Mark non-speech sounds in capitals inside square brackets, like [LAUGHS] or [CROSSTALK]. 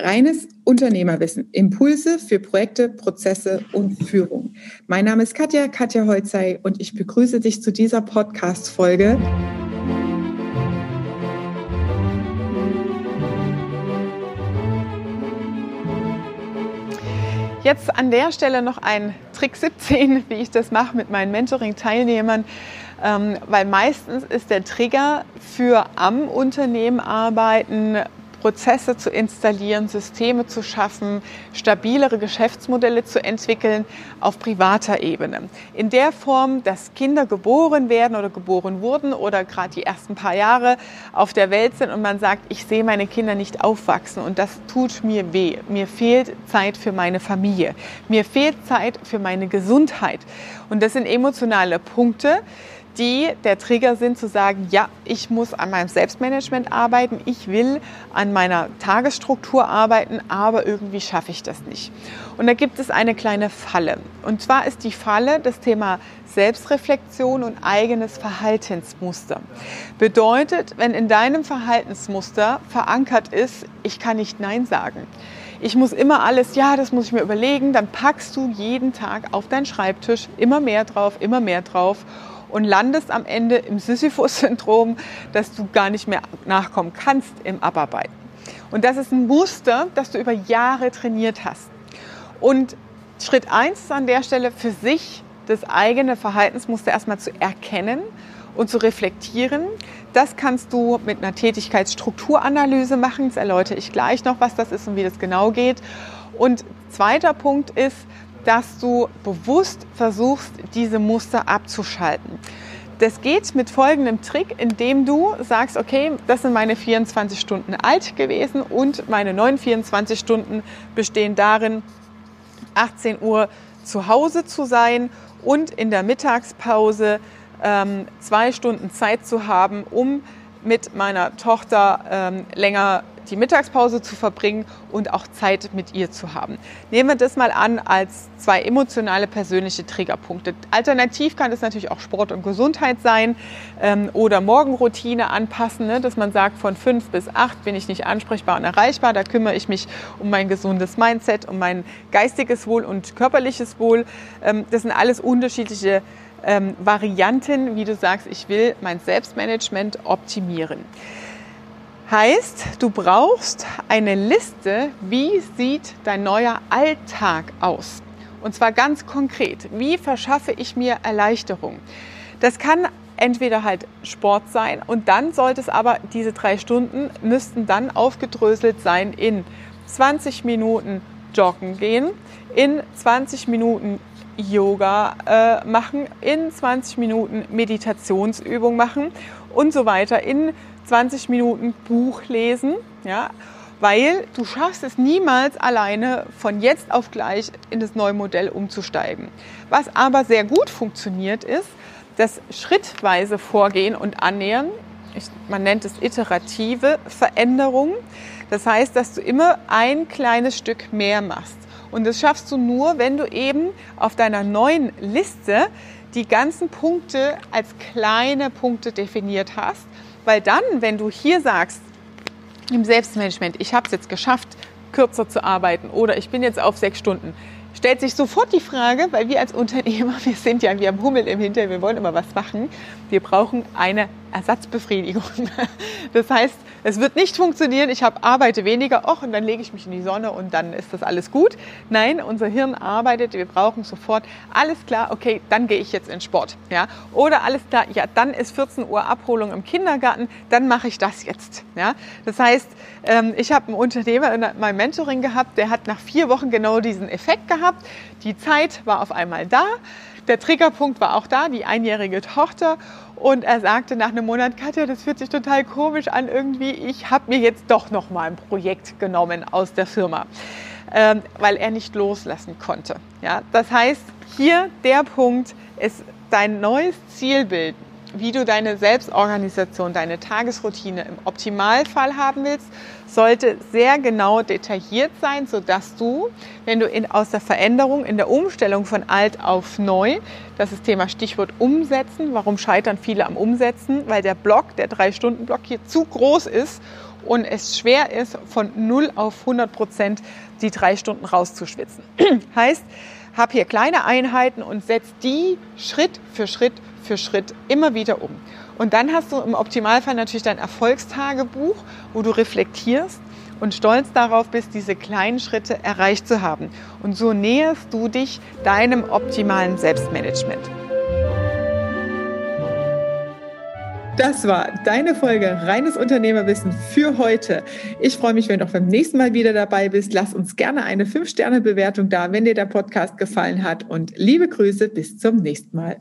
Reines Unternehmerwissen, Impulse für Projekte, Prozesse und Führung. Mein Name ist Katja, Katja Holzei und ich begrüße dich zu dieser Podcast-Folge. Jetzt an der Stelle noch ein Trick 17, wie ich das mache mit meinen Mentoring-Teilnehmern, ähm, weil meistens ist der Trigger für am Unternehmen arbeiten Prozesse zu installieren, Systeme zu schaffen, stabilere Geschäftsmodelle zu entwickeln auf privater Ebene. In der Form, dass Kinder geboren werden oder geboren wurden oder gerade die ersten paar Jahre auf der Welt sind und man sagt, ich sehe meine Kinder nicht aufwachsen und das tut mir weh. Mir fehlt Zeit für meine Familie. Mir fehlt Zeit für meine Gesundheit. Und das sind emotionale Punkte, die der Trigger sind, zu sagen, ja, ich muss an meinem Selbstmanagement arbeiten, ich will an meiner Tagesstruktur arbeiten, aber irgendwie schaffe ich das nicht. Und da gibt es eine kleine Falle. Und zwar ist die Falle das Thema Selbstreflexion und eigenes Verhaltensmuster. Bedeutet, wenn in deinem Verhaltensmuster verankert ist, ich kann nicht Nein sagen. Ich muss immer alles, ja, das muss ich mir überlegen, dann packst du jeden Tag auf deinen Schreibtisch immer mehr drauf, immer mehr drauf und landest am Ende im Sisyphus-Syndrom, dass du gar nicht mehr nachkommen kannst im Abarbeiten. Und das ist ein Muster, das du über Jahre trainiert hast. Und Schritt eins ist an der Stelle für sich das eigene Verhaltensmuster erstmal zu erkennen und zu reflektieren. Das kannst du mit einer Tätigkeitsstrukturanalyse machen. Das erläutere ich gleich noch, was das ist und wie das genau geht. Und zweiter Punkt ist, dass du bewusst versuchst, diese Muster abzuschalten. Das geht mit folgendem Trick, indem du sagst, okay, das sind meine 24 Stunden alt gewesen und meine neuen 24 Stunden bestehen darin, 18 Uhr zu Hause zu sein und in der Mittagspause ähm, zwei Stunden Zeit zu haben, um mit meiner Tochter ähm, länger die Mittagspause zu verbringen und auch Zeit mit ihr zu haben. Nehmen wir das mal an als zwei emotionale persönliche Triggerpunkte. Alternativ kann es natürlich auch Sport und Gesundheit sein ähm, oder Morgenroutine anpassen, ne, dass man sagt, von fünf bis acht bin ich nicht ansprechbar und erreichbar. Da kümmere ich mich um mein gesundes Mindset, um mein geistiges Wohl und körperliches Wohl. Ähm, das sind alles unterschiedliche ähm, Varianten, wie du sagst, ich will mein Selbstmanagement optimieren. Heißt, du brauchst eine Liste, wie sieht dein neuer Alltag aus? Und zwar ganz konkret, wie verschaffe ich mir Erleichterung? Das kann entweder halt Sport sein und dann sollte es aber, diese drei Stunden müssten dann aufgedröselt sein in 20 Minuten joggen gehen, in 20 Minuten Yoga äh, machen, in 20 Minuten Meditationsübung machen und so weiter, in 20 Minuten Buch lesen, ja, weil du schaffst es niemals alleine von jetzt auf gleich in das neue Modell umzusteigen. Was aber sehr gut funktioniert ist, das schrittweise Vorgehen und Annähern. Ich, man nennt es iterative Veränderung. Das heißt, dass du immer ein kleines Stück mehr machst. Und das schaffst du nur, wenn du eben auf deiner neuen Liste die ganzen Punkte als kleine Punkte definiert hast weil dann, wenn du hier sagst, im Selbstmanagement, ich habe es jetzt geschafft, kürzer zu arbeiten oder ich bin jetzt auf sechs Stunden, stellt sich sofort die Frage, weil wir als Unternehmer, [LAUGHS] wir sind ja, wir haben Hummel im Hintergrund, wir wollen immer was machen, wir brauchen eine Ersatzbefriedigung. [LAUGHS] Das heißt, es wird nicht funktionieren, ich habe, arbeite weniger, och, und dann lege ich mich in die Sonne und dann ist das alles gut. Nein, unser Hirn arbeitet, wir brauchen sofort, alles klar, okay, dann gehe ich jetzt in Sport. Ja? Oder alles klar, ja, dann ist 14 Uhr Abholung im Kindergarten, dann mache ich das jetzt. Ja? Das heißt, ähm, ich habe einen Unternehmer in meinem Mentoring gehabt, der hat nach vier Wochen genau diesen Effekt gehabt. Die Zeit war auf einmal da. Der Triggerpunkt war auch da, die einjährige Tochter. Und er sagte nach einem Monat, Katja, das fühlt sich total komisch an irgendwie. Ich habe mir jetzt doch noch mal ein Projekt genommen aus der Firma, ähm, weil er nicht loslassen konnte. Ja, das heißt, hier der Punkt ist dein neues Zielbild wie du deine Selbstorganisation, deine Tagesroutine im Optimalfall haben willst, sollte sehr genau detailliert sein, sodass du, wenn du in, aus der Veränderung, in der Umstellung von alt auf neu, das ist Thema Stichwort Umsetzen. Warum scheitern viele am Umsetzen? Weil der Block, der Drei-Stunden-Block hier zu groß ist und es schwer ist, von 0 auf 100 Prozent die drei Stunden rauszuschwitzen. [CLEARS THROAT] heißt, hab hier kleine Einheiten und setz die Schritt für Schritt für Schritt immer wieder um. Und dann hast du im Optimalfall natürlich dein Erfolgstagebuch, wo du reflektierst und stolz darauf bist, diese kleinen Schritte erreicht zu haben. Und so näherst du dich deinem optimalen Selbstmanagement. Das war deine Folge Reines Unternehmerwissen für heute. Ich freue mich, wenn du auch beim nächsten Mal wieder dabei bist. Lass uns gerne eine 5-Sterne-Bewertung da, wenn dir der Podcast gefallen hat. Und liebe Grüße, bis zum nächsten Mal.